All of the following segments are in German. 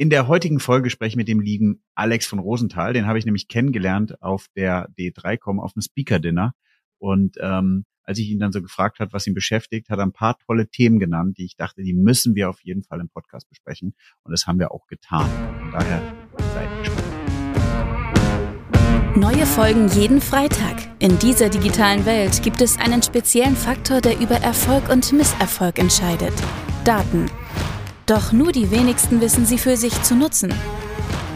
In der heutigen Folge spreche ich mit dem lieben Alex von Rosenthal. Den habe ich nämlich kennengelernt auf der D3Com auf dem Speaker-Dinner. Und ähm, als ich ihn dann so gefragt hat, was ihn beschäftigt, hat er ein paar tolle Themen genannt, die ich dachte, die müssen wir auf jeden Fall im Podcast besprechen. Und das haben wir auch getan. Von daher seid gespannt. Neue Folgen jeden Freitag. In dieser digitalen Welt gibt es einen speziellen Faktor, der über Erfolg und Misserfolg entscheidet. Daten. Doch nur die wenigsten wissen sie für sich zu nutzen.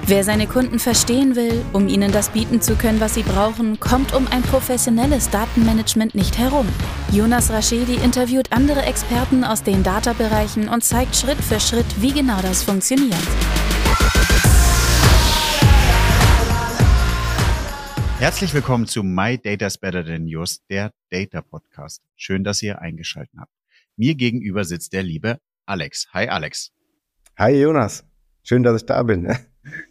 Wer seine Kunden verstehen will, um ihnen das bieten zu können, was sie brauchen, kommt um ein professionelles Datenmanagement nicht herum. Jonas Raschedi interviewt andere Experten aus den Data-Bereichen und zeigt Schritt für Schritt, wie genau das funktioniert. Herzlich willkommen zu My Data's Better Than Yours, der Data Podcast. Schön, dass ihr eingeschaltet habt. Mir gegenüber sitzt der liebe Alex. Hi Alex. Hi Jonas. Schön, dass ich da bin.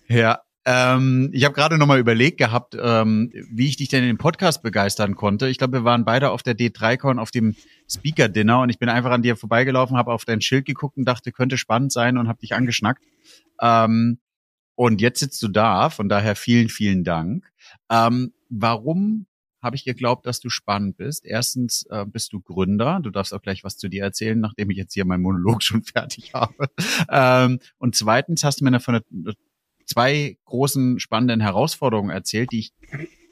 Ja, ähm, ich habe gerade nochmal überlegt gehabt, ähm, wie ich dich denn in den Podcast begeistern konnte. Ich glaube, wir waren beide auf der D3Con auf dem Speaker-Dinner und ich bin einfach an dir vorbeigelaufen, habe auf dein Schild geguckt und dachte, könnte spannend sein und habe dich angeschnackt. Ähm, und jetzt sitzt du da, von daher vielen, vielen Dank. Ähm, warum habe ich geglaubt, dass du spannend bist. Erstens äh, bist du Gründer. Du darfst auch gleich was zu dir erzählen, nachdem ich jetzt hier meinen Monolog schon fertig habe. Ähm, und zweitens hast du mir von zwei großen spannenden Herausforderungen erzählt, die ich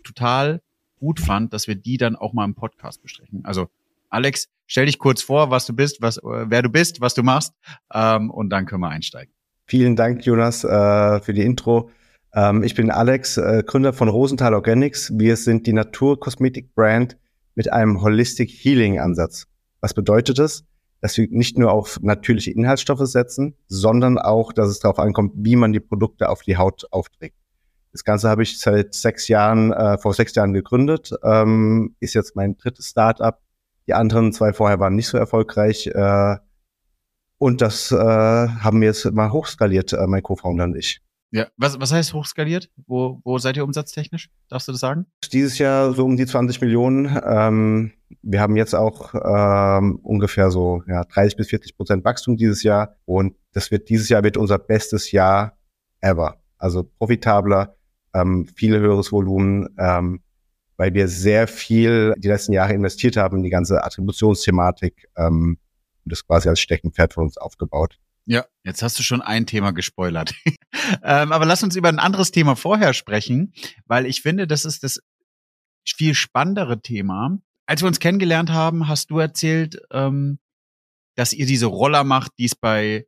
total gut fand, dass wir die dann auch mal im Podcast besprechen. Also Alex, stell dich kurz vor, was du bist, was, äh, wer du bist, was du machst, ähm, und dann können wir einsteigen. Vielen Dank, Jonas, äh, für die Intro. Ähm, ich bin Alex, äh, Gründer von Rosenthal Organics. Wir sind die Naturkosmetik-Brand mit einem Holistic Healing-Ansatz. Was bedeutet das? Dass wir nicht nur auf natürliche Inhaltsstoffe setzen, sondern auch, dass es darauf ankommt, wie man die Produkte auf die Haut aufträgt. Das Ganze habe ich seit sechs Jahren, äh, vor sechs Jahren gegründet, ähm, ist jetzt mein drittes Startup. Die anderen zwei vorher waren nicht so erfolgreich. Äh, und das äh, haben wir jetzt mal hochskaliert, äh, mein Co-Founder und ich. Ja, was, was heißt hochskaliert? Wo, wo seid ihr umsatztechnisch? Darfst du das sagen? Dieses Jahr so um die 20 Millionen. Ähm, wir haben jetzt auch ähm, ungefähr so ja, 30 bis 40 Prozent Wachstum dieses Jahr und das wird dieses Jahr wird unser bestes Jahr ever. Also profitabler, ähm, viel höheres Volumen, ähm, weil wir sehr viel die letzten Jahre investiert haben in die ganze Attributionsthematik ähm, und das quasi als Steckenpferd von uns aufgebaut. Ja, jetzt hast du schon ein Thema gespoilert. ähm, aber lass uns über ein anderes Thema vorher sprechen, weil ich finde, das ist das viel spannendere Thema. Als wir uns kennengelernt haben, hast du erzählt, ähm, dass ihr diese Roller macht, die es bei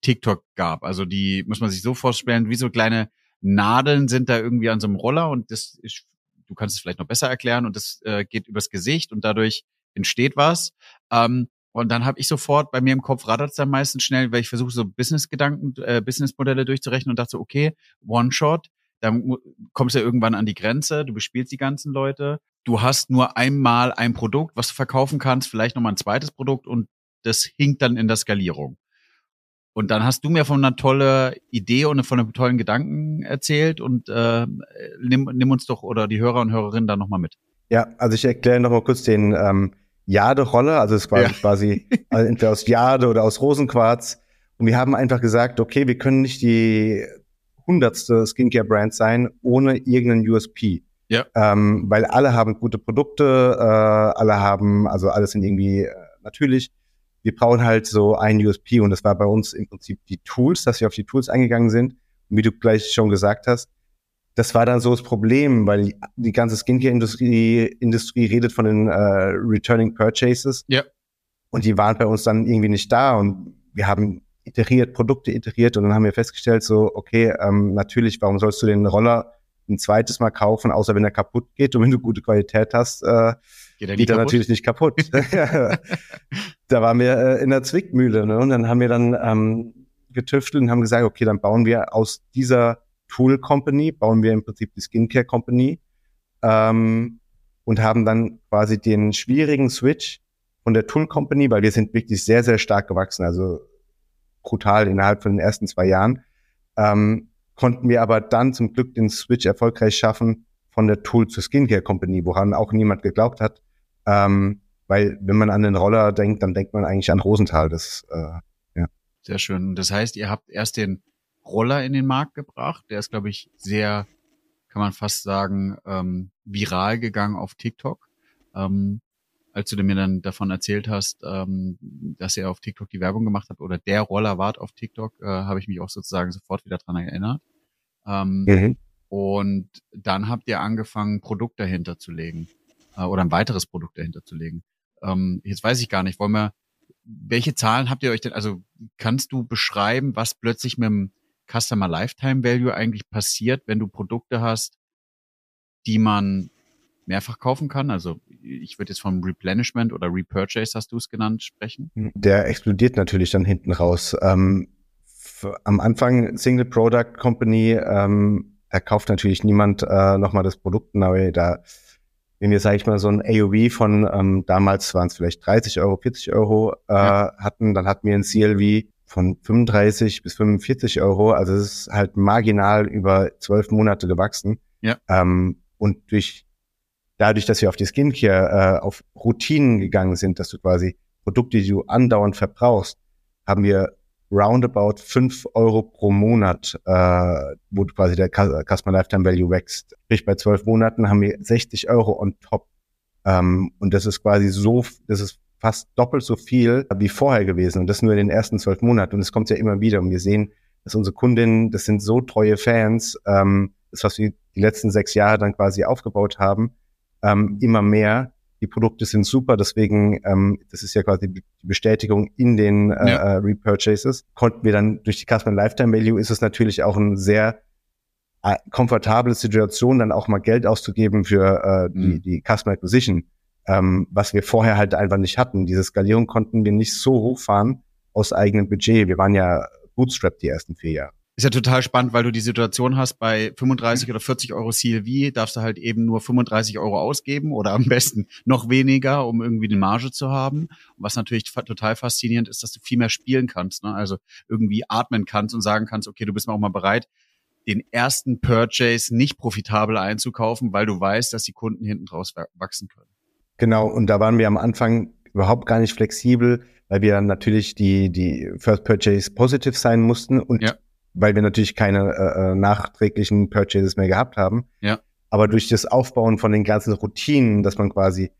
TikTok gab. Also die muss man sich so vorstellen, wie so kleine Nadeln sind da irgendwie an so einem Roller und das ist, du kannst es vielleicht noch besser erklären und das äh, geht übers Gesicht und dadurch entsteht was. Ähm, und dann habe ich sofort, bei mir im Kopf rattert es dann meistens schnell, weil ich versuche so Business-Gedanken, äh, Business-Modelle durchzurechnen und dachte so, okay, One-Shot, dann kommst du ja irgendwann an die Grenze, du bespielst die ganzen Leute, du hast nur einmal ein Produkt, was du verkaufen kannst, vielleicht nochmal ein zweites Produkt und das hinkt dann in der Skalierung. Und dann hast du mir von einer tollen Idee und von einem tollen Gedanken erzählt und äh, nimm, nimm uns doch oder die Hörer und Hörerinnen da nochmal mit. Ja, also ich erkläre nochmal kurz den ähm, Jade-Rolle, also es war ja. quasi also entweder aus Jade oder aus Rosenquarz. Und wir haben einfach gesagt, okay, wir können nicht die hundertste Skincare-Brand sein ohne irgendeinen USP. Ja. Ähm, weil alle haben gute Produkte, äh, alle haben, also alles sind irgendwie äh, natürlich. Wir brauchen halt so ein USP und das war bei uns im Prinzip die Tools, dass wir auf die Tools eingegangen sind. Und wie du gleich schon gesagt hast, das war dann so das Problem, weil die ganze Skincare-Industrie Industrie redet von den äh, Returning Purchases. Ja. Und die waren bei uns dann irgendwie nicht da. Und wir haben iteriert, Produkte iteriert und dann haben wir festgestellt, so, okay, ähm, natürlich, warum sollst du den Roller ein zweites Mal kaufen, außer wenn er kaputt geht und wenn du gute Qualität hast, äh, geht er, geht er natürlich nicht kaputt. da waren wir äh, in der Zwickmühle. Ne? Und dann haben wir dann ähm, getüftelt und haben gesagt, okay, dann bauen wir aus dieser Tool Company, bauen wir im Prinzip die Skincare Company ähm, und haben dann quasi den schwierigen Switch von der Tool Company, weil wir sind wirklich sehr, sehr stark gewachsen, also brutal innerhalb von den ersten zwei Jahren, ähm, konnten wir aber dann zum Glück den Switch erfolgreich schaffen von der Tool zur Skincare Company, woran auch niemand geglaubt hat. Ähm, weil wenn man an den Roller denkt, dann denkt man eigentlich an Rosenthal. Das, äh, ja. Sehr schön. Das heißt, ihr habt erst den Roller in den Markt gebracht. Der ist, glaube ich, sehr, kann man fast sagen, ähm, viral gegangen auf TikTok. Ähm, als du mir dann davon erzählt hast, ähm, dass ihr auf TikTok die Werbung gemacht habt oder der Roller wart auf TikTok, äh, habe ich mich auch sozusagen sofort wieder dran erinnert. Ähm, mhm. Und dann habt ihr angefangen, Produkt dahinter zu legen äh, oder ein weiteres Produkt dahinter zu legen. Ähm, jetzt weiß ich gar nicht, wollen wir, welche Zahlen habt ihr euch denn, also kannst du beschreiben, was plötzlich mit dem Customer Lifetime Value eigentlich passiert, wenn du Produkte hast, die man mehrfach kaufen kann? Also ich würde jetzt vom Replenishment oder Repurchase, hast du es genannt, sprechen. Der explodiert natürlich dann hinten raus. Ähm, am Anfang Single Product Company, ähm, da kauft natürlich niemand äh, nochmal das Produkt neu. Da, wenn wir, sage ich mal, so ein AOV von ähm, damals waren es vielleicht 30 Euro, 40 Euro äh, ja. hatten, dann hatten wir ein CLV von 35 bis 45 Euro. Also es ist halt marginal über zwölf Monate gewachsen. Ja. Ähm, und durch dadurch, dass wir auf die Skincare, äh, auf Routinen gegangen sind, dass du quasi Produkte, die du andauernd verbrauchst, haben wir roundabout fünf Euro pro Monat, äh, wo quasi der Customer Lifetime Value wächst. Sprich, bei zwölf Monaten haben wir 60 Euro on top. Ähm, und das ist quasi so, das ist fast doppelt so viel wie vorher gewesen. Und das nur in den ersten zwölf Monaten. Und es kommt ja immer wieder. Und wir sehen, dass unsere Kundinnen, das sind so treue Fans, ähm, das, was wir die letzten sechs Jahre dann quasi aufgebaut haben, ähm, immer mehr. Die Produkte sind super, deswegen, ähm, das ist ja quasi die Bestätigung in den äh, ja. Äh, Repurchases. Konnten wir dann durch die Customer Lifetime Value ist es natürlich auch ein sehr äh, komfortable Situation, dann auch mal Geld auszugeben für äh, die, mhm. die Customer Acquisition, ähm, was wir vorher halt einfach nicht hatten. Diese Skalierung konnten wir nicht so hochfahren aus eigenem Budget. Wir waren ja bootstrapped die ersten vier Jahre. Ist ja total spannend, weil du die Situation hast, bei 35 oder 40 Euro CLV darfst du halt eben nur 35 Euro ausgeben oder am besten noch weniger, um irgendwie eine Marge zu haben. was natürlich total faszinierend ist, dass du viel mehr spielen kannst, ne? also irgendwie atmen kannst und sagen kannst, okay, du bist mal auch mal bereit, den ersten Purchase nicht profitabel einzukaufen, weil du weißt, dass die Kunden hinten draus wachsen können. Genau, und da waren wir am Anfang überhaupt gar nicht flexibel, weil wir natürlich die, die First Purchase positive sein mussten und ja weil wir natürlich keine äh, äh, nachträglichen Purchases mehr gehabt haben. Ja. Aber durch das Aufbauen von den ganzen Routinen, dass man quasi,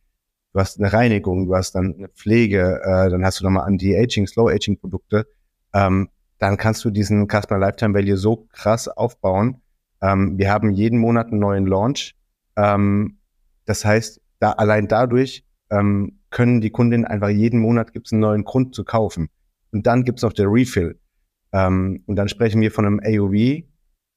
du hast eine Reinigung, du hast dann eine Pflege, äh, dann hast du nochmal Anti-Aging, Slow-Aging-Produkte, ähm, dann kannst du diesen Customer Lifetime Value so krass aufbauen. Ähm, wir haben jeden Monat einen neuen Launch. Ähm, das heißt, da allein dadurch ähm, können die Kundinnen einfach jeden Monat gibt es einen neuen Grund zu kaufen. Und dann gibt's noch der Refill. Ähm, und dann sprechen wir von einem AOV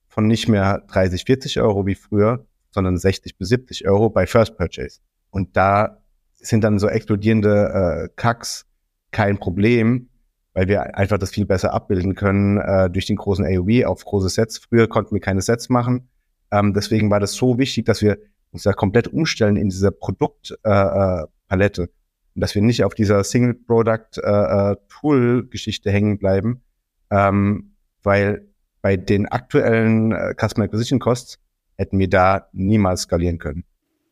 von nicht mehr 30, 40 Euro wie früher, sondern 60 bis 70 Euro bei First Purchase. Und da sind dann so explodierende äh, Kacks kein Problem, weil wir einfach das viel besser abbilden können äh, durch den großen AOV auf große Sets. Früher konnten wir keine Sets machen. Ähm, deswegen war das so wichtig, dass wir uns da komplett umstellen in dieser Produktpalette. Äh, äh, und dass wir nicht auf dieser Single-Product-Tool-Geschichte äh, äh hängen bleiben, ähm, weil bei den aktuellen äh, Customer Acquisition Costs hätten wir da niemals skalieren können.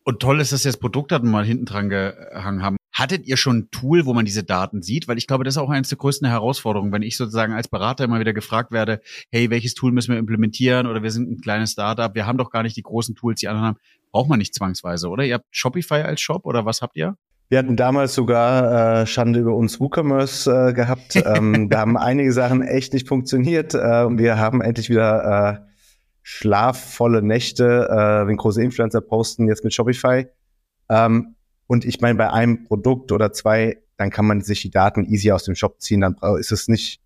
Und toll ist, dass ihr das Produktdaten mal hinten dran gehangen haben. Hattet ihr schon ein Tool, wo man diese Daten sieht? Weil ich glaube, das ist auch eines der größten Herausforderungen, wenn ich sozusagen als Berater immer wieder gefragt werde, hey, welches Tool müssen wir implementieren? Oder wir sind ein kleines Startup, wir haben doch gar nicht die großen Tools, die anderen haben. Braucht man nicht zwangsweise, oder? Ihr habt Shopify als Shop oder was habt ihr? Wir hatten damals sogar äh, Schande über uns WooCommerce äh, gehabt. Ähm, da haben einige Sachen echt nicht funktioniert. Äh, und wir haben endlich wieder äh, schlafvolle Nächte, äh, wenn große Influencer posten, jetzt mit Shopify. Ähm, und ich meine, bei einem Produkt oder zwei, dann kann man sich die Daten easy aus dem Shop ziehen. Dann ist es nicht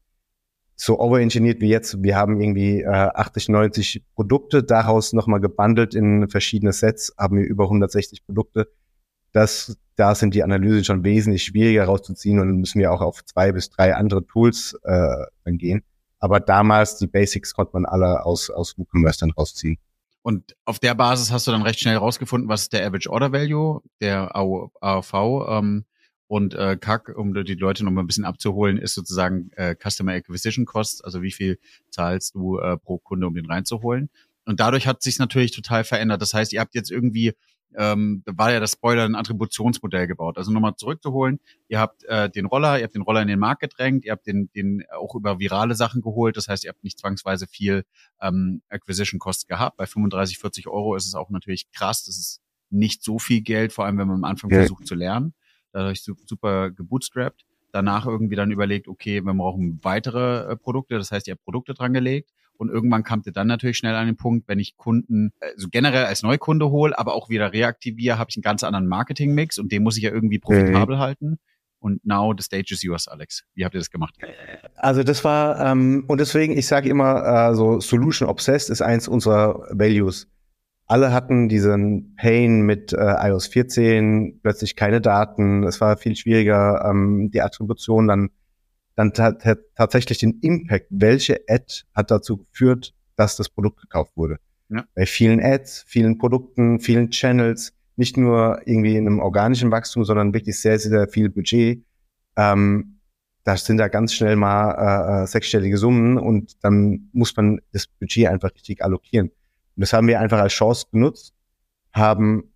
so overengineert wie jetzt. Wir haben irgendwie äh, 80, 90 Produkte, daraus nochmal gebundelt in verschiedene Sets, haben wir über 160 Produkte. Das da sind die Analysen schon wesentlich schwieriger rauszuziehen und müssen wir auch auf zwei bis drei andere Tools äh, dann gehen. Aber damals, die Basics konnte man alle aus, aus WooCommerce dann rausziehen. Und auf der Basis hast du dann recht schnell rausgefunden, was ist der Average Order Value, der AOV ähm, und äh, CAC, um die Leute noch mal ein bisschen abzuholen, ist sozusagen äh, Customer Acquisition Cost, also wie viel zahlst du äh, pro Kunde, um den reinzuholen. Und dadurch hat sich natürlich total verändert. Das heißt, ihr habt jetzt irgendwie ähm, da war ja das Spoiler ein Attributionsmodell gebaut. Also nochmal zurückzuholen, ihr habt äh, den Roller, ihr habt den Roller in den Markt gedrängt, ihr habt den, den auch über virale Sachen geholt. Das heißt, ihr habt nicht zwangsweise viel ähm, Acquisition Cost gehabt. Bei 35, 40 Euro ist es auch natürlich krass. Das ist nicht so viel Geld, vor allem wenn man am Anfang ja. versucht zu lernen. Dadurch super gebootstrapped. Danach irgendwie dann überlegt, okay, wir brauchen weitere äh, Produkte. Das heißt, ihr habt Produkte dran gelegt und irgendwann kam ihr dann natürlich schnell an den Punkt, wenn ich Kunden also generell als Neukunde hole, aber auch wieder reaktiviere, habe ich einen ganz anderen Marketing-Mix und den muss ich ja irgendwie profitabel mhm. halten. Und now the stage is yours, Alex. Wie habt ihr das gemacht? Also das war, ähm, und deswegen, ich sage immer, äh, so Solution Obsessed ist eins unserer Values. Alle hatten diesen Pain mit äh, iOS 14, plötzlich keine Daten, es war viel schwieriger, ähm, die Attribution dann dann tatsächlich den Impact, welche Ad hat dazu geführt, dass das Produkt gekauft wurde. Ja. Bei vielen Ads, vielen Produkten, vielen Channels, nicht nur irgendwie in einem organischen Wachstum, sondern wirklich sehr, sehr viel Budget. Ähm, da sind da ganz schnell mal äh, äh, sechsstellige Summen und dann muss man das Budget einfach richtig allokieren. Und das haben wir einfach als Chance genutzt, haben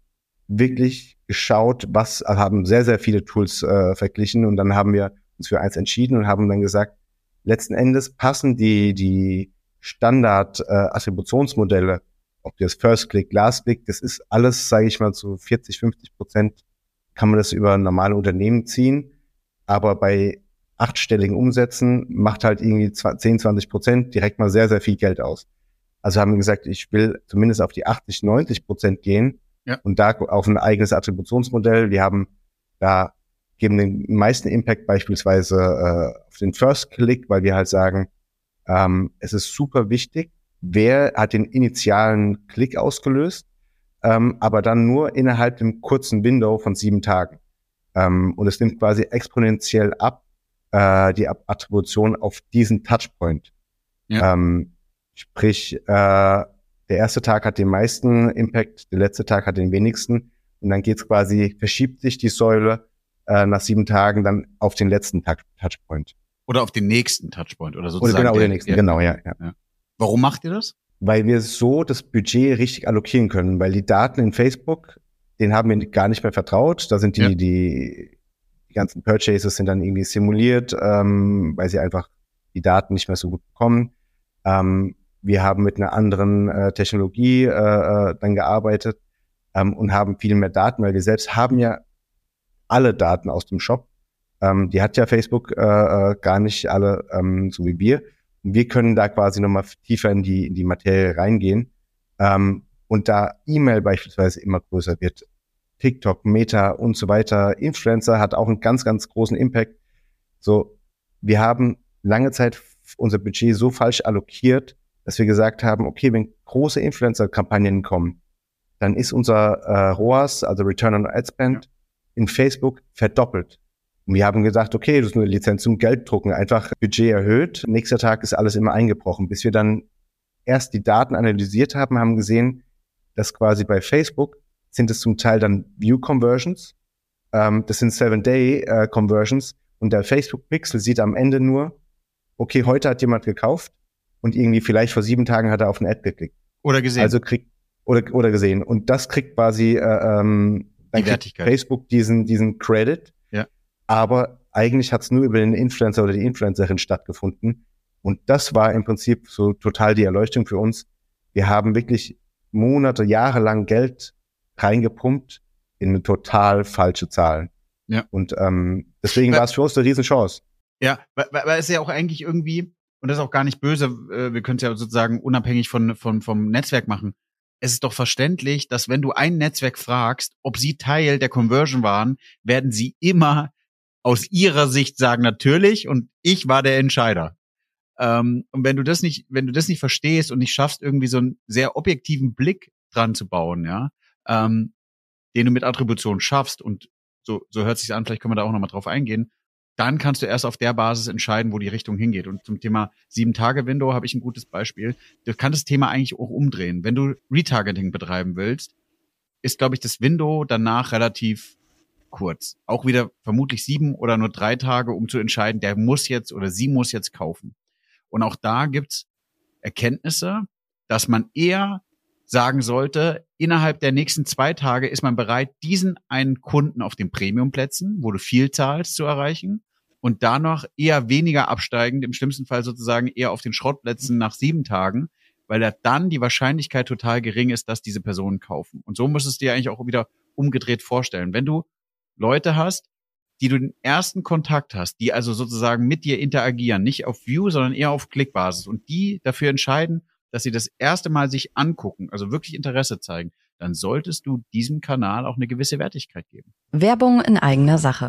wirklich geschaut, was, haben sehr, sehr viele Tools äh, verglichen und dann haben wir uns für eins entschieden und haben dann gesagt, letzten Endes passen die, die Standard-Attributionsmodelle, äh, ob das First Click, Last Click, das ist alles, sage ich mal, zu 40, 50 Prozent kann man das über normale Unternehmen ziehen. Aber bei achtstelligen Umsätzen macht halt irgendwie 10, 20 Prozent direkt mal sehr, sehr viel Geld aus. Also haben wir gesagt, ich will zumindest auf die 80, 90 Prozent gehen ja. und da auf ein eigenes Attributionsmodell. Wir haben da geben den meisten Impact beispielsweise äh, auf den First Click, weil wir halt sagen, ähm, es ist super wichtig, wer hat den initialen Klick ausgelöst, ähm, aber dann nur innerhalb dem kurzen Window von sieben Tagen. Ähm, und es nimmt quasi exponentiell ab, äh, die Attribution auf diesen Touchpoint. Ja. Ähm, sprich, äh, der erste Tag hat den meisten Impact, der letzte Tag hat den wenigsten. Und dann geht's quasi, verschiebt sich die Säule äh, nach sieben Tagen dann auf den letzten Touchpoint. Oder auf den nächsten Touchpoint oder sozusagen. Oder genau, der, den nächsten, ja. genau, ja, ja, ja. Warum macht ihr das? Weil wir so das Budget richtig allokieren können, weil die Daten in Facebook, denen haben wir gar nicht mehr vertraut. Da sind die, ja. die, die ganzen Purchases sind dann irgendwie simuliert, ähm, weil sie einfach die Daten nicht mehr so gut bekommen. Ähm, wir haben mit einer anderen äh, Technologie äh, äh, dann gearbeitet ähm, und haben viel mehr Daten, weil wir selbst haben ja alle Daten aus dem Shop. Ähm, die hat ja Facebook äh, äh, gar nicht alle, ähm, so wie wir. Und wir können da quasi nochmal tiefer in die, in die Materie reingehen. Ähm, und da E-Mail beispielsweise immer größer wird, TikTok, Meta und so weiter, Influencer hat auch einen ganz, ganz großen Impact. So, wir haben lange Zeit unser Budget so falsch allokiert, dass wir gesagt haben, okay, wenn große Influencer-Kampagnen kommen, dann ist unser äh, ROAS, also Return on Ad Spend, in Facebook verdoppelt. Und wir haben gesagt, okay, das ist eine Lizenz zum Gelddrucken, einfach Budget erhöht. Nächster Tag ist alles immer eingebrochen, bis wir dann erst die Daten analysiert haben, haben gesehen, dass quasi bei Facebook sind es zum Teil dann View Conversions, ähm, das sind Seven-Day äh, Conversions und der Facebook Pixel sieht am Ende nur, okay, heute hat jemand gekauft und irgendwie vielleicht vor sieben Tagen hat er auf ein Ad geklickt. Oder gesehen. Also kriegt oder oder gesehen und das kriegt quasi äh, ähm, dann kriegt Facebook diesen, diesen Credit. Ja. Aber eigentlich hat es nur über den Influencer oder die Influencerin stattgefunden. Und das war im Prinzip so total die Erleuchtung für uns. Wir haben wirklich Monate, Jahre lang Geld reingepumpt in eine total falsche Zahl. Ja. Und ähm, deswegen war es für uns eine Riesenchance. Ja, weil, weil es ja auch eigentlich irgendwie, und das ist auch gar nicht böse, äh, wir können es ja sozusagen unabhängig von, von, vom Netzwerk machen es ist doch verständlich, dass wenn du ein Netzwerk fragst, ob sie Teil der Conversion waren, werden sie immer aus ihrer Sicht sagen, natürlich, und ich war der Entscheider. Ähm, und wenn du das nicht, wenn du das nicht verstehst und nicht schaffst, irgendwie so einen sehr objektiven Blick dran zu bauen, ja, ähm, den du mit Attribution schaffst, und so, so hört sich an, vielleicht können wir da auch nochmal drauf eingehen, dann kannst du erst auf der Basis entscheiden, wo die Richtung hingeht. Und zum Thema Sieben-Tage-Window habe ich ein gutes Beispiel. Du kannst das Thema eigentlich auch umdrehen. Wenn du Retargeting betreiben willst, ist, glaube ich, das Window danach relativ kurz. Auch wieder vermutlich sieben oder nur drei Tage, um zu entscheiden, der muss jetzt oder sie muss jetzt kaufen. Und auch da gibt's Erkenntnisse, dass man eher sagen sollte, innerhalb der nächsten zwei Tage ist man bereit, diesen einen Kunden auf den Premiumplätzen, wo du viel zahlst, zu erreichen und danach eher weniger absteigend, im schlimmsten Fall sozusagen eher auf den Schrottplätzen nach sieben Tagen, weil da dann die Wahrscheinlichkeit total gering ist, dass diese Personen kaufen. Und so musst du es dir eigentlich auch wieder umgedreht vorstellen. Wenn du Leute hast, die du den ersten Kontakt hast, die also sozusagen mit dir interagieren, nicht auf View, sondern eher auf Klickbasis und die dafür entscheiden, dass sie das erste Mal sich angucken, also wirklich Interesse zeigen, dann solltest du diesem Kanal auch eine gewisse Wertigkeit geben. Werbung in eigener Sache.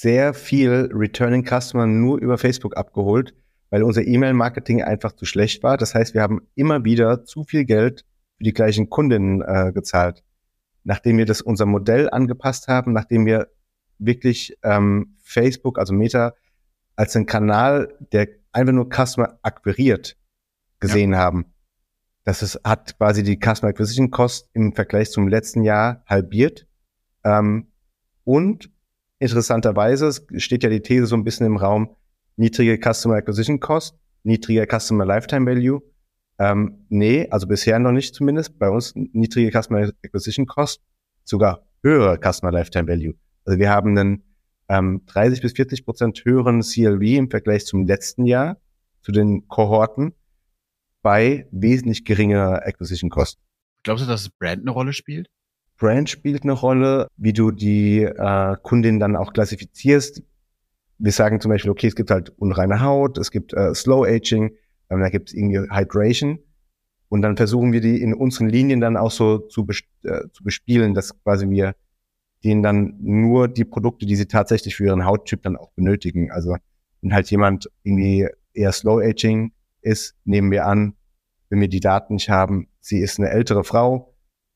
sehr viel Returning Customer nur über Facebook abgeholt, weil unser E-Mail-Marketing einfach zu schlecht war. Das heißt, wir haben immer wieder zu viel Geld für die gleichen Kundinnen äh, gezahlt. Nachdem wir das unser Modell angepasst haben, nachdem wir wirklich ähm, Facebook, also Meta, als ein Kanal, der einfach nur Customer akquiriert, gesehen ja. haben. Das ist, hat quasi die Customer Acquisition Cost im Vergleich zum letzten Jahr halbiert. Ähm, und interessanterweise steht ja die These so ein bisschen im Raum, niedrige Customer Acquisition Cost, niedriger Customer Lifetime Value. Ähm, nee, also bisher noch nicht zumindest. Bei uns niedrige Customer Acquisition Cost, sogar höhere Customer Lifetime Value. Also wir haben einen ähm, 30 bis 40 Prozent höheren CLV im Vergleich zum letzten Jahr, zu den Kohorten, bei wesentlich geringerer Acquisition Cost. Glaubst du, dass Brand eine Rolle spielt? Brand spielt eine Rolle, wie du die äh, Kundin dann auch klassifizierst. Wir sagen zum Beispiel, okay, es gibt halt unreine Haut, es gibt äh, Slow Aging, ähm, da gibt es irgendwie Hydration. Und dann versuchen wir die in unseren Linien dann auch so zu, äh, zu bespielen, dass quasi wir denen dann nur die Produkte, die sie tatsächlich für ihren Hauttyp dann auch benötigen. Also wenn halt jemand irgendwie eher Slow Aging ist, nehmen wir an, wenn wir die Daten nicht haben, sie ist eine ältere Frau,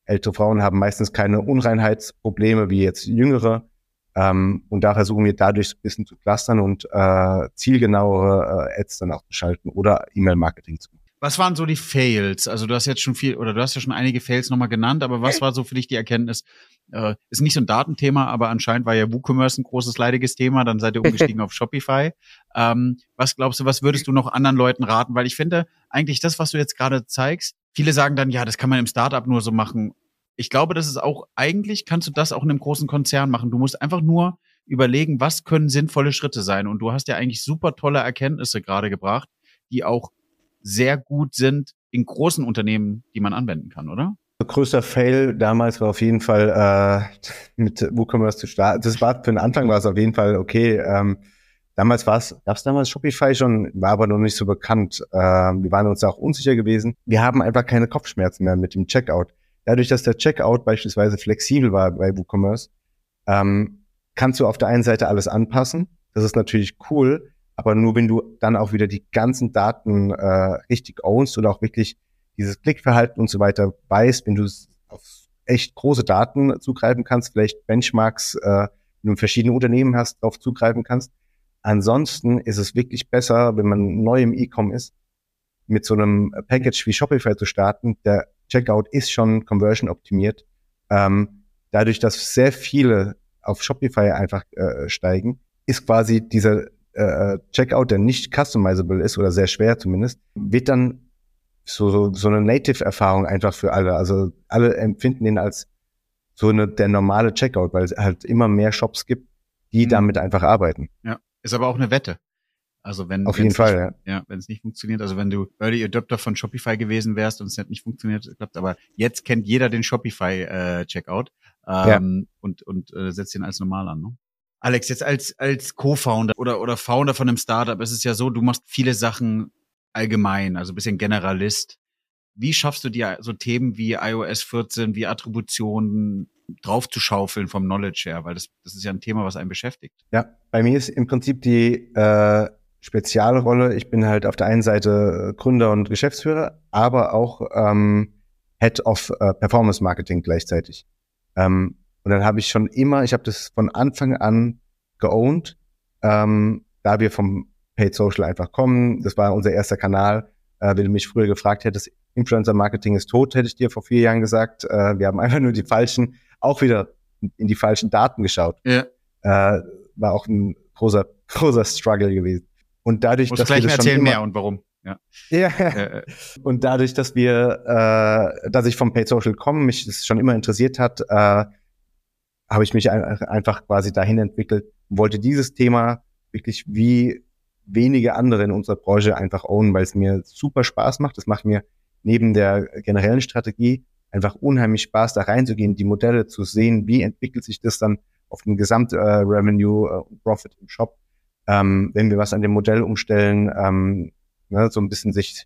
Ältere Frauen haben meistens keine Unreinheitsprobleme wie jetzt jüngere. Ähm, und da versuchen wir dadurch ein bisschen zu clustern und äh, zielgenauere äh, Ads dann auch zu schalten oder E-Mail-Marketing zu machen. Was waren so die Fails? Also du hast jetzt schon viel oder du hast ja schon einige Fails nochmal genannt, aber was war so für dich die Erkenntnis? Äh, ist nicht so ein Datenthema, aber anscheinend war ja WooCommerce ein großes leidiges Thema. Dann seid ihr umgestiegen auf Shopify. Ähm, was glaubst du, was würdest du noch anderen Leuten raten? Weil ich finde eigentlich das, was du jetzt gerade zeigst, viele sagen dann, ja, das kann man im Startup nur so machen. Ich glaube, das ist auch, eigentlich kannst du das auch in einem großen Konzern machen. Du musst einfach nur überlegen, was können sinnvolle Schritte sein. Und du hast ja eigentlich super tolle Erkenntnisse gerade gebracht, die auch sehr gut sind in großen Unternehmen, die man anwenden kann, oder? Größter Fail damals war auf jeden Fall äh, mit WooCommerce zu starten. Das war für den Anfang war es auf jeden Fall okay. Ähm, Damals war es, gab es damals Shopify schon, war aber noch nicht so bekannt. Ähm, wir waren uns auch unsicher gewesen. Wir haben einfach keine Kopfschmerzen mehr mit dem Checkout. Dadurch, dass der Checkout beispielsweise flexibel war bei WooCommerce, ähm, kannst du auf der einen Seite alles anpassen. Das ist natürlich cool, aber nur wenn du dann auch wieder die ganzen Daten äh, richtig ownst und auch wirklich dieses Klickverhalten und so weiter weißt, wenn du auf echt große Daten zugreifen kannst, vielleicht Benchmarks, äh, wenn du verschiedene Unternehmen hast, darauf zugreifen kannst, Ansonsten ist es wirklich besser, wenn man neu im E-Com ist, mit so einem Package wie Shopify zu starten. Der Checkout ist schon conversion optimiert. Ähm, dadurch, dass sehr viele auf Shopify einfach äh, steigen, ist quasi dieser äh, Checkout, der nicht customizable ist oder sehr schwer zumindest, wird dann so, so, so eine Native-Erfahrung einfach für alle. Also alle empfinden den als so eine, der normale Checkout, weil es halt immer mehr Shops gibt, die mhm. damit einfach arbeiten. Ja. Ist aber auch eine Wette. Also wenn auf jeden Fall, nicht, ja. ja, wenn es nicht funktioniert, also wenn du Early Adopter von Shopify gewesen wärst und es hätte nicht funktioniert, klappt, aber jetzt kennt jeder den Shopify äh, Checkout ähm, ja. und und äh, setzt ihn als normal an. Ne? Alex, jetzt als, als Co-Founder oder, oder Founder von einem Startup ist es ja so, du machst viele Sachen allgemein, also ein bisschen Generalist. Wie schaffst du dir so Themen wie iOS 14, wie Attributionen draufzuschaufeln vom Knowledge her? Weil das, das ist ja ein Thema, was einen beschäftigt. Ja, bei mir ist im Prinzip die äh, Spezialrolle, ich bin halt auf der einen Seite Gründer und Geschäftsführer, aber auch ähm, Head of äh, Performance Marketing gleichzeitig. Ähm, und dann habe ich schon immer, ich habe das von Anfang an geowned, ähm, da wir vom Paid Social einfach kommen. Das war unser erster Kanal. Äh, wenn du mich früher gefragt hättest, Influencer Marketing ist tot, hätte ich dir vor vier Jahren gesagt. Äh, wir haben einfach nur die falschen, auch wieder in die falschen Daten geschaut. Ja. Äh, war auch ein großer, großer Struggle gewesen. Und dadurch, Musst dass gleich wir das erzählen mehr und warum. Ja. ja. Äh, und dadurch, dass wir, äh, dass ich vom Paid Social komme, mich das schon immer interessiert hat, äh, habe ich mich einfach quasi dahin entwickelt und wollte dieses Thema wirklich wie wenige andere in unserer Branche einfach ownen, weil es mir super Spaß macht. Es macht mir neben der generellen Strategie einfach unheimlich Spaß, da reinzugehen, die Modelle zu sehen, wie entwickelt sich das dann auf den Gesamt-Revenue äh, äh, Profit im Shop, ähm, wenn wir was an dem Modell umstellen, ähm, ne, so ein bisschen sich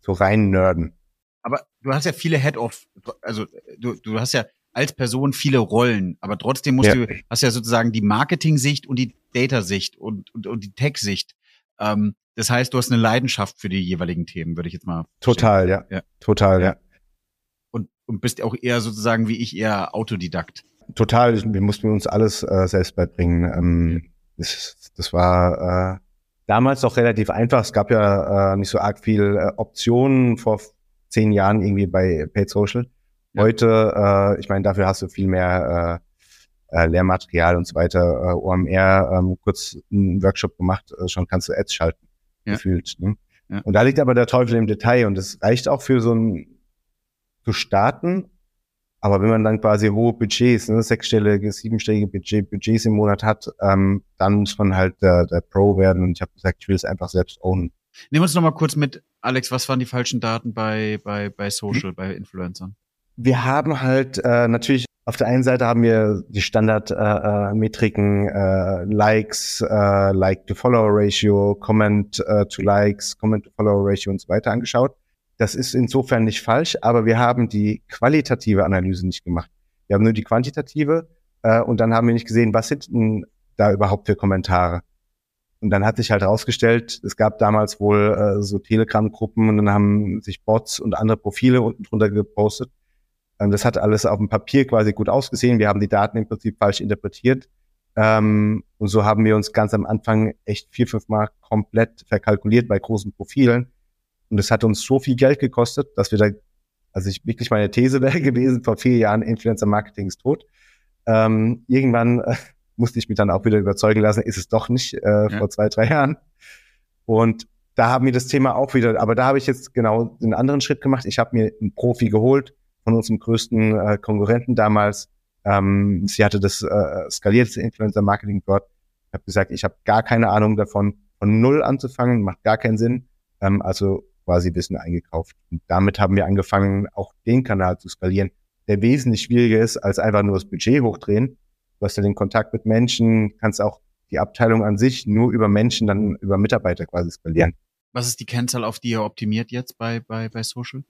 so rein nerden. Aber du hast ja viele Head-Off, also du, du hast ja als Person viele Rollen, aber trotzdem musst ja. du, hast ja sozusagen die Marketing-Sicht und die Data-Sicht und, und, und die Tech-Sicht. Ähm, das heißt, du hast eine Leidenschaft für die jeweiligen Themen, würde ich jetzt mal. Total, ja. ja. Total, ja. Und, und bist auch eher sozusagen wie ich eher Autodidakt. Total, wir mussten uns alles äh, selbst beibringen. Ähm, das, das war äh, damals doch relativ einfach. Es gab ja äh, nicht so arg viel äh, Optionen vor zehn Jahren irgendwie bei Paid Social. Heute, äh, ich meine, dafür hast du viel mehr äh, äh, Lehrmaterial und so weiter. Äh, OMR, ähm, kurz einen Workshop gemacht, äh, schon kannst du Ads schalten, ja. gefühlt. Ne? Ja. Und da liegt aber der Teufel im Detail und das reicht auch für so ein zu starten. Aber wenn man dann quasi hohe Budgets, ne, sechsstellige, siebenstellige Budget, Budgets im Monat hat, ähm, dann muss man halt der, der Pro werden. Und ich habe gesagt, ich will es einfach selbst ownen. Nehmen wir uns noch mal kurz mit, Alex, was waren die falschen Daten bei, bei, bei Social, hm? bei Influencern? Wir haben halt äh, natürlich auf der einen Seite haben wir die Standardmetriken, äh, äh, äh, Likes, äh, Like-to-Follower-Ratio, Comment-to-Likes, äh, Comment-to-Follower-Ratio und so weiter angeschaut. Das ist insofern nicht falsch, aber wir haben die qualitative Analyse nicht gemacht. Wir haben nur die quantitative äh, und dann haben wir nicht gesehen, was sind denn da überhaupt für Kommentare. Und dann hat sich halt herausgestellt, es gab damals wohl äh, so Telegram-Gruppen und dann haben sich Bots und andere Profile unten drunter gepostet ähm, das hat alles auf dem Papier quasi gut ausgesehen. Wir haben die Daten im Prinzip falsch interpretiert. Ähm, und so haben wir uns ganz am Anfang echt vier, fünf Mal komplett verkalkuliert bei großen Profilen. Und es hat uns so viel Geld gekostet, dass wir da, also ich wirklich meine These wäre gewesen, vor vier Jahren Influencer Marketing ist tot. Ähm, irgendwann äh, musste ich mich dann auch wieder überzeugen lassen, ist es doch nicht, äh, ja. vor zwei, drei Jahren. Und da haben wir das Thema auch wieder, aber da habe ich jetzt genau einen anderen Schritt gemacht. Ich habe mir einen Profi geholt, von unserem größten äh, Konkurrenten damals. Ähm, sie hatte das äh, skalierte Influencer-Marketing dort. Ich habe gesagt, ich habe gar keine Ahnung davon, von null anzufangen, macht gar keinen Sinn. Ähm, also quasi Wissen eingekauft. Und damit haben wir angefangen, auch den Kanal zu skalieren, der wesentlich schwieriger ist, als einfach nur das Budget hochdrehen. Du hast ja den Kontakt mit Menschen, kannst auch die Abteilung an sich nur über Menschen, dann über Mitarbeiter quasi skalieren. Was ist die Kennzahl, auf die ihr optimiert jetzt bei, bei, bei Social?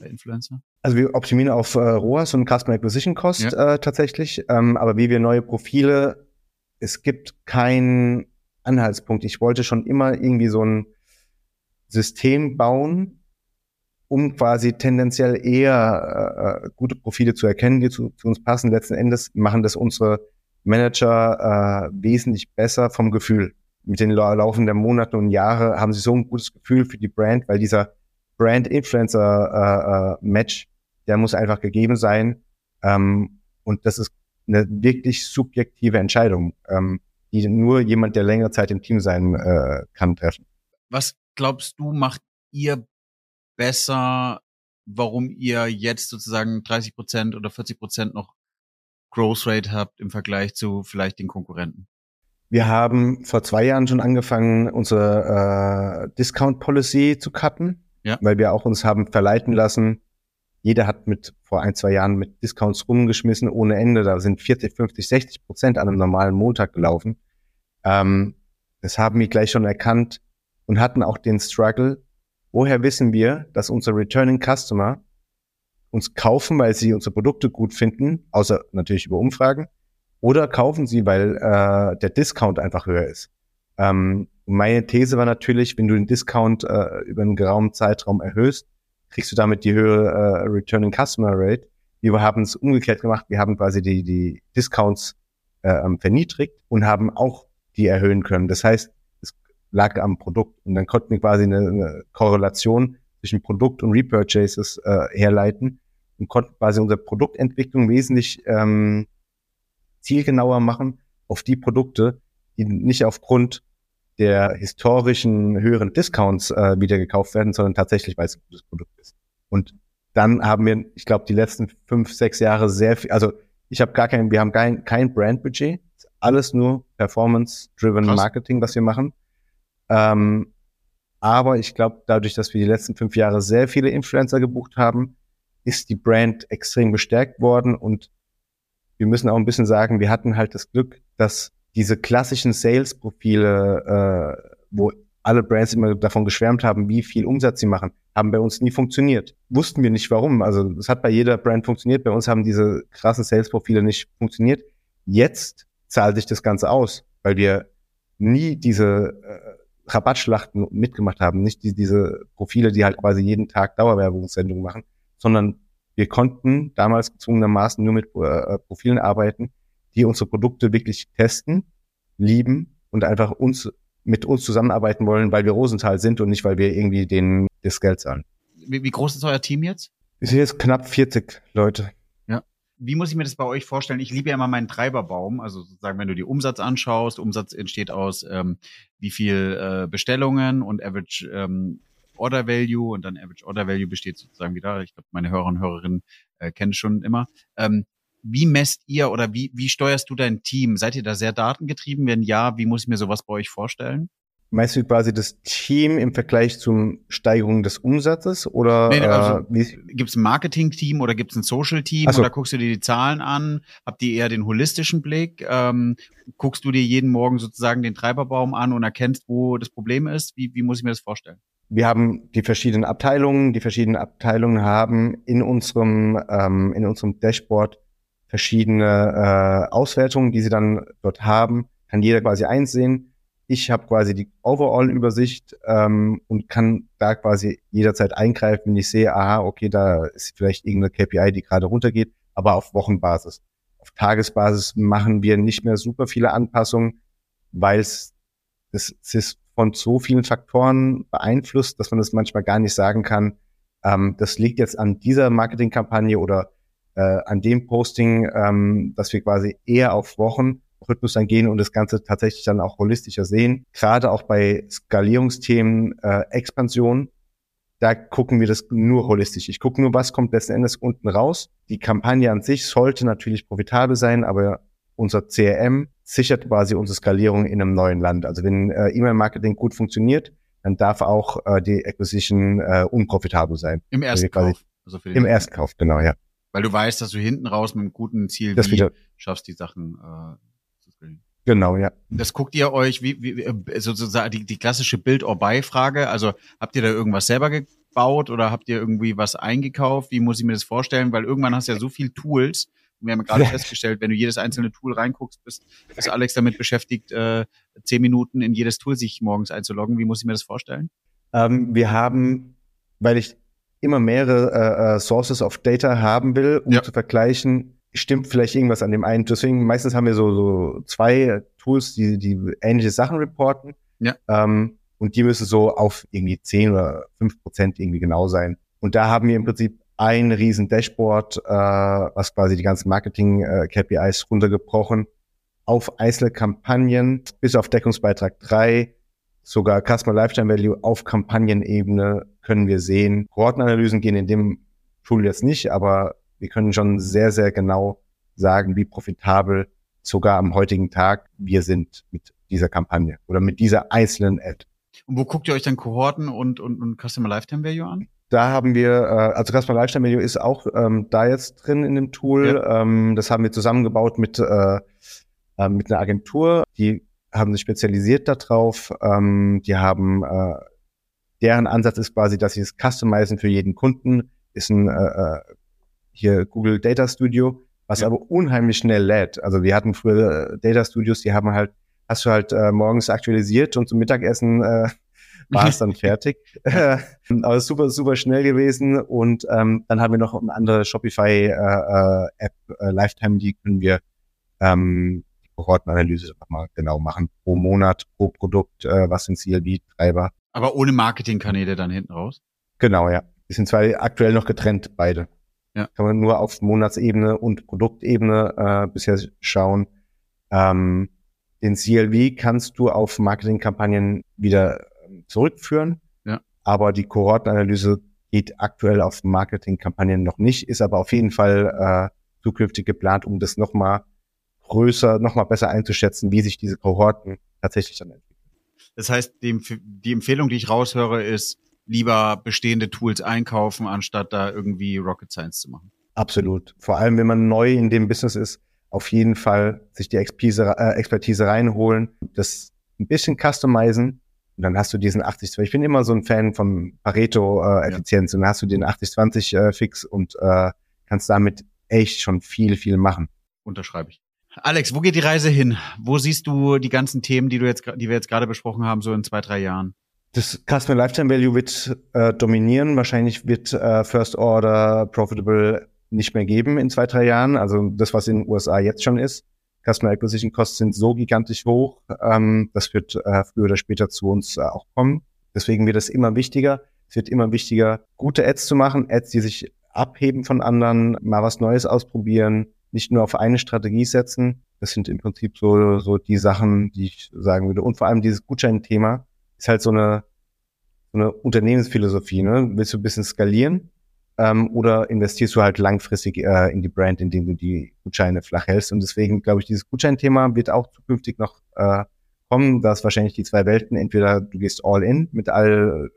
bei Influencer? Also wir optimieren auf äh, ROAS und Customer Acquisition Cost ja. äh, tatsächlich, ähm, aber wie wir neue Profile, es gibt keinen Anhaltspunkt. Ich wollte schon immer irgendwie so ein System bauen, um quasi tendenziell eher äh, gute Profile zu erkennen, die zu, zu, uns passen. Letzten Endes machen das unsere Manager äh, wesentlich besser vom Gefühl. Mit den Laufen der Monate und Jahre haben sie so ein gutes Gefühl für die Brand, weil dieser Brand-Influencer-Match, äh, äh, der muss einfach gegeben sein. Ähm, und das ist eine wirklich subjektive Entscheidung, ähm, die nur jemand, der längere Zeit im Team sein äh, kann, treffen. Was glaubst du, macht ihr besser, warum ihr jetzt sozusagen 30 Prozent oder 40 Prozent noch Growth Rate habt im Vergleich zu vielleicht den Konkurrenten? Wir haben vor zwei Jahren schon angefangen, unsere äh, Discount Policy zu cutten ja. weil wir auch uns haben verleiten lassen, jeder hat mit vor ein, zwei Jahren mit Discounts rumgeschmissen ohne Ende. Da sind 40, 50, 60 Prozent an einem normalen Montag gelaufen. Ähm, das haben wir gleich schon erkannt und hatten auch den Struggle. Woher wissen wir, dass unsere Returning Customer uns kaufen, weil sie unsere Produkte gut finden, außer natürlich über Umfragen, oder kaufen sie, weil äh, der Discount einfach höher ist. Ähm, meine These war natürlich, wenn du den Discount äh, über einen geraumen Zeitraum erhöhst, kriegst du damit die höhere äh, Returning Customer Rate. Wir haben es umgekehrt gemacht. Wir haben quasi die, die Discounts äh, ähm, verniedrigt und haben auch die erhöhen können. Das heißt, lag am Produkt und dann konnten wir quasi eine, eine Korrelation zwischen Produkt und Repurchases äh, herleiten und konnten quasi unsere Produktentwicklung wesentlich ähm, zielgenauer machen auf die Produkte, die nicht aufgrund der historischen höheren Discounts äh, wieder gekauft werden, sondern tatsächlich, weil es ein gutes Produkt ist. Und dann haben wir, ich glaube, die letzten fünf, sechs Jahre sehr viel, also ich habe gar kein, wir haben kein, kein Brandbudget, alles nur Performance-driven Marketing, was wir machen. Ähm, aber ich glaube, dadurch, dass wir die letzten fünf Jahre sehr viele Influencer gebucht haben, ist die Brand extrem gestärkt worden und wir müssen auch ein bisschen sagen, wir hatten halt das Glück, dass diese klassischen Sales-Profile, äh, wo alle Brands immer davon geschwärmt haben, wie viel Umsatz sie machen, haben bei uns nie funktioniert. Wussten wir nicht warum. Also es hat bei jeder Brand funktioniert. Bei uns haben diese krassen Sales-Profile nicht funktioniert. Jetzt zahlt sich das Ganze aus, weil wir nie diese äh, Rabattschlachten mitgemacht haben, nicht die, diese Profile, die halt quasi jeden Tag Dauerwerbungssendungen machen, sondern wir konnten damals gezwungenermaßen nur mit äh, Profilen arbeiten, die unsere Produkte wirklich testen, lieben und einfach uns mit uns zusammenarbeiten wollen, weil wir Rosenthal sind und nicht, weil wir irgendwie denen das Geld zahlen. Wie, wie groß ist euer Team jetzt? Wir sind jetzt knapp 40 Leute. Wie muss ich mir das bei euch vorstellen? Ich liebe ja immer meinen Treiberbaum. Also sozusagen, wenn du die Umsatz anschaust, Umsatz entsteht aus ähm, wie viel äh, Bestellungen und Average ähm, Order Value und dann Average Order Value besteht sozusagen wieder. Ich glaube, meine Hörer und Hörerinnen äh, kennen schon immer. Ähm, wie messt ihr oder wie, wie steuerst du dein Team? Seid ihr da sehr datengetrieben? Wenn ja, wie muss ich mir sowas bei euch vorstellen? Meinst du quasi das Team im Vergleich zum Steigerung des Umsatzes oder nee, also, äh, gibt es ein Marketing-Team oder gibt es ein Social-Team so. oder guckst du dir die Zahlen an? Habt ihr eher den holistischen Blick? Ähm, guckst du dir jeden Morgen sozusagen den Treiberbaum an und erkennst, wo das Problem ist? Wie, wie muss ich mir das vorstellen? Wir haben die verschiedenen Abteilungen. Die verschiedenen Abteilungen haben in unserem ähm, in unserem Dashboard verschiedene äh, Auswertungen, die sie dann dort haben, kann jeder quasi einsehen. Ich habe quasi die Overall-Übersicht ähm, und kann da quasi jederzeit eingreifen, wenn ich sehe, aha, okay, da ist vielleicht irgendeine KPI, die gerade runtergeht, aber auf Wochenbasis. Auf Tagesbasis machen wir nicht mehr super viele Anpassungen, weil es es ist von so vielen Faktoren beeinflusst, dass man das manchmal gar nicht sagen kann, ähm, das liegt jetzt an dieser Marketingkampagne oder äh, an dem Posting, ähm, dass wir quasi eher auf Wochenrhythmus dann gehen und das Ganze tatsächlich dann auch holistischer sehen. Gerade auch bei Skalierungsthemen, äh, Expansion, da gucken wir das nur holistisch. Ich gucke nur, was kommt letzten Endes unten raus. Die Kampagne an sich sollte natürlich profitabel sein, aber unser CRM sichert quasi unsere Skalierung in einem neuen Land. Also wenn äh, E-Mail-Marketing gut funktioniert, dann darf auch äh, die Acquisition äh, unprofitabel sein. Im also Erstkauf. Also Im Erstkauf, genau, ja. Weil du weißt, dass du hinten raus mit einem guten Ziel das wie wieder, schaffst, die Sachen äh, skalieren. Genau, ja. Das guckt ihr euch, wie, wie äh, sozusagen die, die klassische Build-or-Buy-Frage. Also habt ihr da irgendwas selber gebaut oder habt ihr irgendwie was eingekauft? Wie muss ich mir das vorstellen? Weil irgendwann hast du ja so viel Tools. Wir haben gerade festgestellt, wenn du jedes einzelne Tool reinguckst, bist, ist Alex damit beschäftigt, äh, zehn Minuten in jedes Tool sich morgens einzuloggen. Wie muss ich mir das vorstellen? Ähm, wir haben, weil ich immer mehrere äh, äh, Sources of Data haben will, um ja. zu vergleichen, stimmt vielleicht irgendwas an dem einen. Deswegen meistens haben wir so, so zwei Tools, die, die ähnliche Sachen reporten. Ja. Ähm, und die müssen so auf irgendwie 10 oder 5 Prozent irgendwie genau sein. Und da haben wir im Prinzip ein riesen Dashboard, äh, was quasi die ganzen Marketing-KPIs äh, runtergebrochen auf einzelne Kampagnen bis auf Deckungsbeitrag 3 sogar Customer Lifetime Value auf Kampagnenebene können wir sehen. Kohortenanalysen gehen in dem Tool jetzt nicht, aber wir können schon sehr, sehr genau sagen, wie profitabel sogar am heutigen Tag wir sind mit dieser Kampagne oder mit dieser einzelnen Ad. Und wo guckt ihr euch dann Kohorten und, und, und Customer Lifetime Value an? Da haben wir, äh, also Customer Lifestyle Video ist auch ähm, da jetzt drin in dem Tool. Ja. Ähm, das haben wir zusammengebaut mit, äh, äh, mit einer Agentur. Die haben sich spezialisiert darauf. Ähm, die haben, äh, deren Ansatz ist quasi, dass sie es customizen für jeden Kunden. Ist ein äh, äh hier Google Data Studio, was ja. aber unheimlich schnell lädt. Also wir hatten früher äh, Data Studios, die haben halt, hast du halt äh, morgens aktualisiert und zum Mittagessen äh, war es dann fertig. Aber super, super schnell gewesen. Und ähm, dann haben wir noch eine andere Shopify-App, äh, äh, Lifetime, die können wir ähm, die Kohortenanalyse mal genau machen. Pro Monat, pro Produkt, äh, was sind CLV-Treiber. Aber ohne Marketingkanäle dann hinten raus? Genau, ja. Die sind zwar aktuell noch getrennt, beide. Ja. Kann man nur auf Monatsebene und Produktebene äh, bisher schauen. Ähm, den CLV kannst du auf Marketingkampagnen wieder zurückführen. Ja. Aber die Kohortenanalyse geht aktuell auf Marketingkampagnen noch nicht, ist aber auf jeden Fall äh, zukünftig geplant, um das nochmal größer, nochmal besser einzuschätzen, wie sich diese Kohorten tatsächlich dann entwickeln. Das heißt, die, die Empfehlung, die ich raushöre, ist, lieber bestehende Tools einkaufen, anstatt da irgendwie Rocket Science zu machen. Absolut. Vor allem, wenn man neu in dem Business ist, auf jeden Fall sich die Expertise, äh, Expertise reinholen, das ein bisschen customizen und dann hast du diesen 80-20. Ich bin immer so ein Fan von Pareto-Effizienz. Äh, ja. Und dann hast du den 80-20-Fix äh, und äh, kannst damit echt schon viel, viel machen. Unterschreibe ich. Alex, wo geht die Reise hin? Wo siehst du die ganzen Themen, die du jetzt, die wir jetzt gerade besprochen haben, so in zwei, drei Jahren? Das Customer Lifetime Value wird äh, dominieren. Wahrscheinlich wird äh, First Order Profitable nicht mehr geben in zwei, drei Jahren. Also das, was in den USA jetzt schon ist. Customer Acquisition Costs sind so gigantisch hoch, ähm, das wird äh, früher oder später zu uns äh, auch kommen. Deswegen wird es immer wichtiger. Es wird immer wichtiger, gute Ads zu machen, Ads, die sich abheben von anderen, mal was Neues ausprobieren, nicht nur auf eine Strategie setzen. Das sind im Prinzip so, so die Sachen, die ich sagen würde. Und vor allem dieses Gutschein-Thema ist halt so eine, so eine Unternehmensphilosophie. Ne? Willst du ein bisschen skalieren? ähm, oder investierst du halt langfristig äh, in die Brand, indem du die Gutscheine flach hältst. Und deswegen glaube ich, dieses Gutscheinthema wird auch zukünftig noch äh, kommen. Da ist wahrscheinlich die zwei Welten. Entweder du gehst all in mit all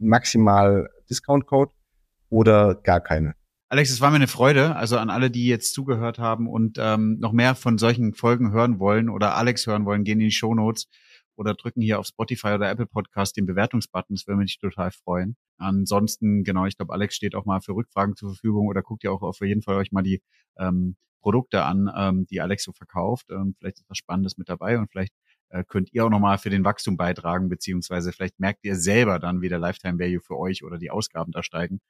maximal Discount-Code oder gar keine. Alex, es war mir eine Freude. Also an alle, die jetzt zugehört haben und ähm, noch mehr von solchen Folgen hören wollen oder Alex hören wollen, gehen in die Show Notes oder drücken hier auf Spotify oder Apple Podcast den Bewertungsbutton. Das würde mich total freuen. Ansonsten, genau, ich glaube, Alex steht auch mal für Rückfragen zur Verfügung oder guckt ihr auch auf jeden Fall euch mal die ähm, Produkte an, ähm, die Alex so verkauft. Ähm, vielleicht ist was Spannendes mit dabei und vielleicht äh, könnt ihr auch nochmal für den Wachstum beitragen, beziehungsweise vielleicht merkt ihr selber dann, wie der Lifetime Value für euch oder die Ausgaben da steigen.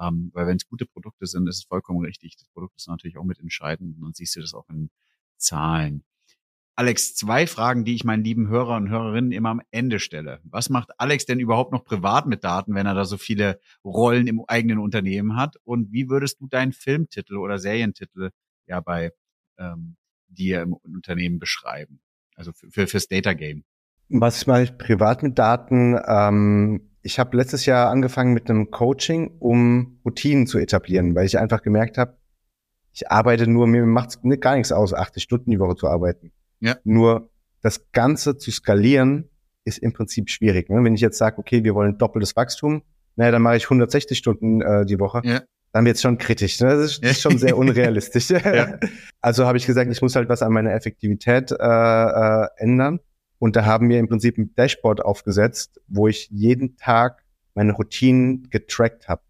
Ähm, weil wenn es gute Produkte sind, ist es vollkommen richtig. Das Produkt ist natürlich auch mit entscheidend und dann siehst du das auch in Zahlen. Alex, zwei Fragen, die ich meinen lieben Hörer und Hörerinnen immer am Ende stelle. Was macht Alex denn überhaupt noch privat mit Daten, wenn er da so viele Rollen im eigenen Unternehmen hat? Und wie würdest du deinen Filmtitel oder Serientitel ja bei ähm, dir im Unternehmen beschreiben? Also für, für fürs Data Game. Was mache ich privat mit Daten? Ähm, ich habe letztes Jahr angefangen mit einem Coaching, um Routinen zu etablieren, weil ich einfach gemerkt habe, ich arbeite nur, mir macht gar nichts aus, 80 Stunden die Woche zu arbeiten. Ja. Nur das Ganze zu skalieren ist im Prinzip schwierig. Ne? Wenn ich jetzt sage, okay, wir wollen doppeltes Wachstum, naja, dann mache ich 160 Stunden äh, die Woche. Ja. Dann wird es schon kritisch. Ne? Das, ist, das ist schon sehr unrealistisch. ja. Also habe ich gesagt, ich muss halt was an meiner Effektivität äh, äh, ändern. Und da haben wir im Prinzip ein Dashboard aufgesetzt, wo ich jeden Tag meine Routinen getrackt habe.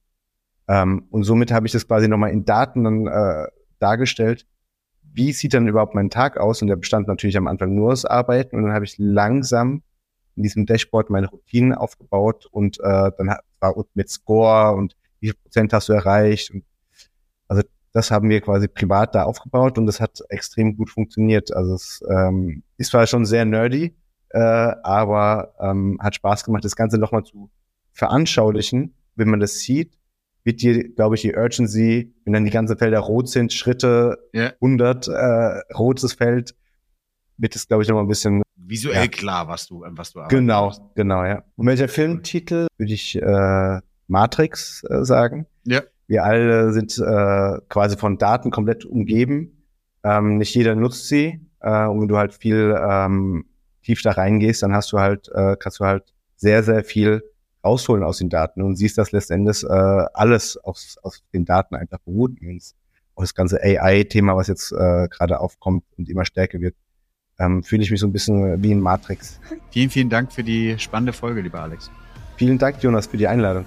Ähm, und somit habe ich das quasi nochmal in Daten dann äh, dargestellt, wie sieht dann überhaupt mein Tag aus? Und der bestand natürlich am Anfang nur aus Arbeiten. Und dann habe ich langsam in diesem Dashboard meine Routinen aufgebaut und äh, dann war mit Score und wie viel Prozent hast du erreicht. Und also das haben wir quasi privat da aufgebaut und das hat extrem gut funktioniert. Also es ähm, ist zwar schon sehr nerdy, äh, aber ähm, hat Spaß gemacht, das Ganze nochmal zu veranschaulichen, wenn man das sieht wird dir, glaube ich, die Urgency, wenn dann die ganzen Felder rot sind, Schritte yeah. 100, äh, rotes Feld, wird es, glaube ich, nochmal ein bisschen visuell ja. klar, was du, was du arbeitest. Genau, genau, ja. Und welcher Filmtitel würde ich äh, Matrix äh, sagen? Ja. Wir alle sind äh, quasi von Daten komplett umgeben. Ähm, nicht jeder nutzt sie. Äh, und wenn du halt viel ähm, tief da reingehst, dann hast du halt, äh, kannst du halt sehr, sehr viel rausholen aus den Daten und siehst, dass letzten Endes äh, alles aus, aus den Daten einfach beruht. Und auch das ganze AI-Thema, was jetzt äh, gerade aufkommt und immer stärker wird, ähm, fühle ich mich so ein bisschen wie in Matrix. Vielen, vielen Dank für die spannende Folge, lieber Alex. Vielen Dank, Jonas, für die Einladung.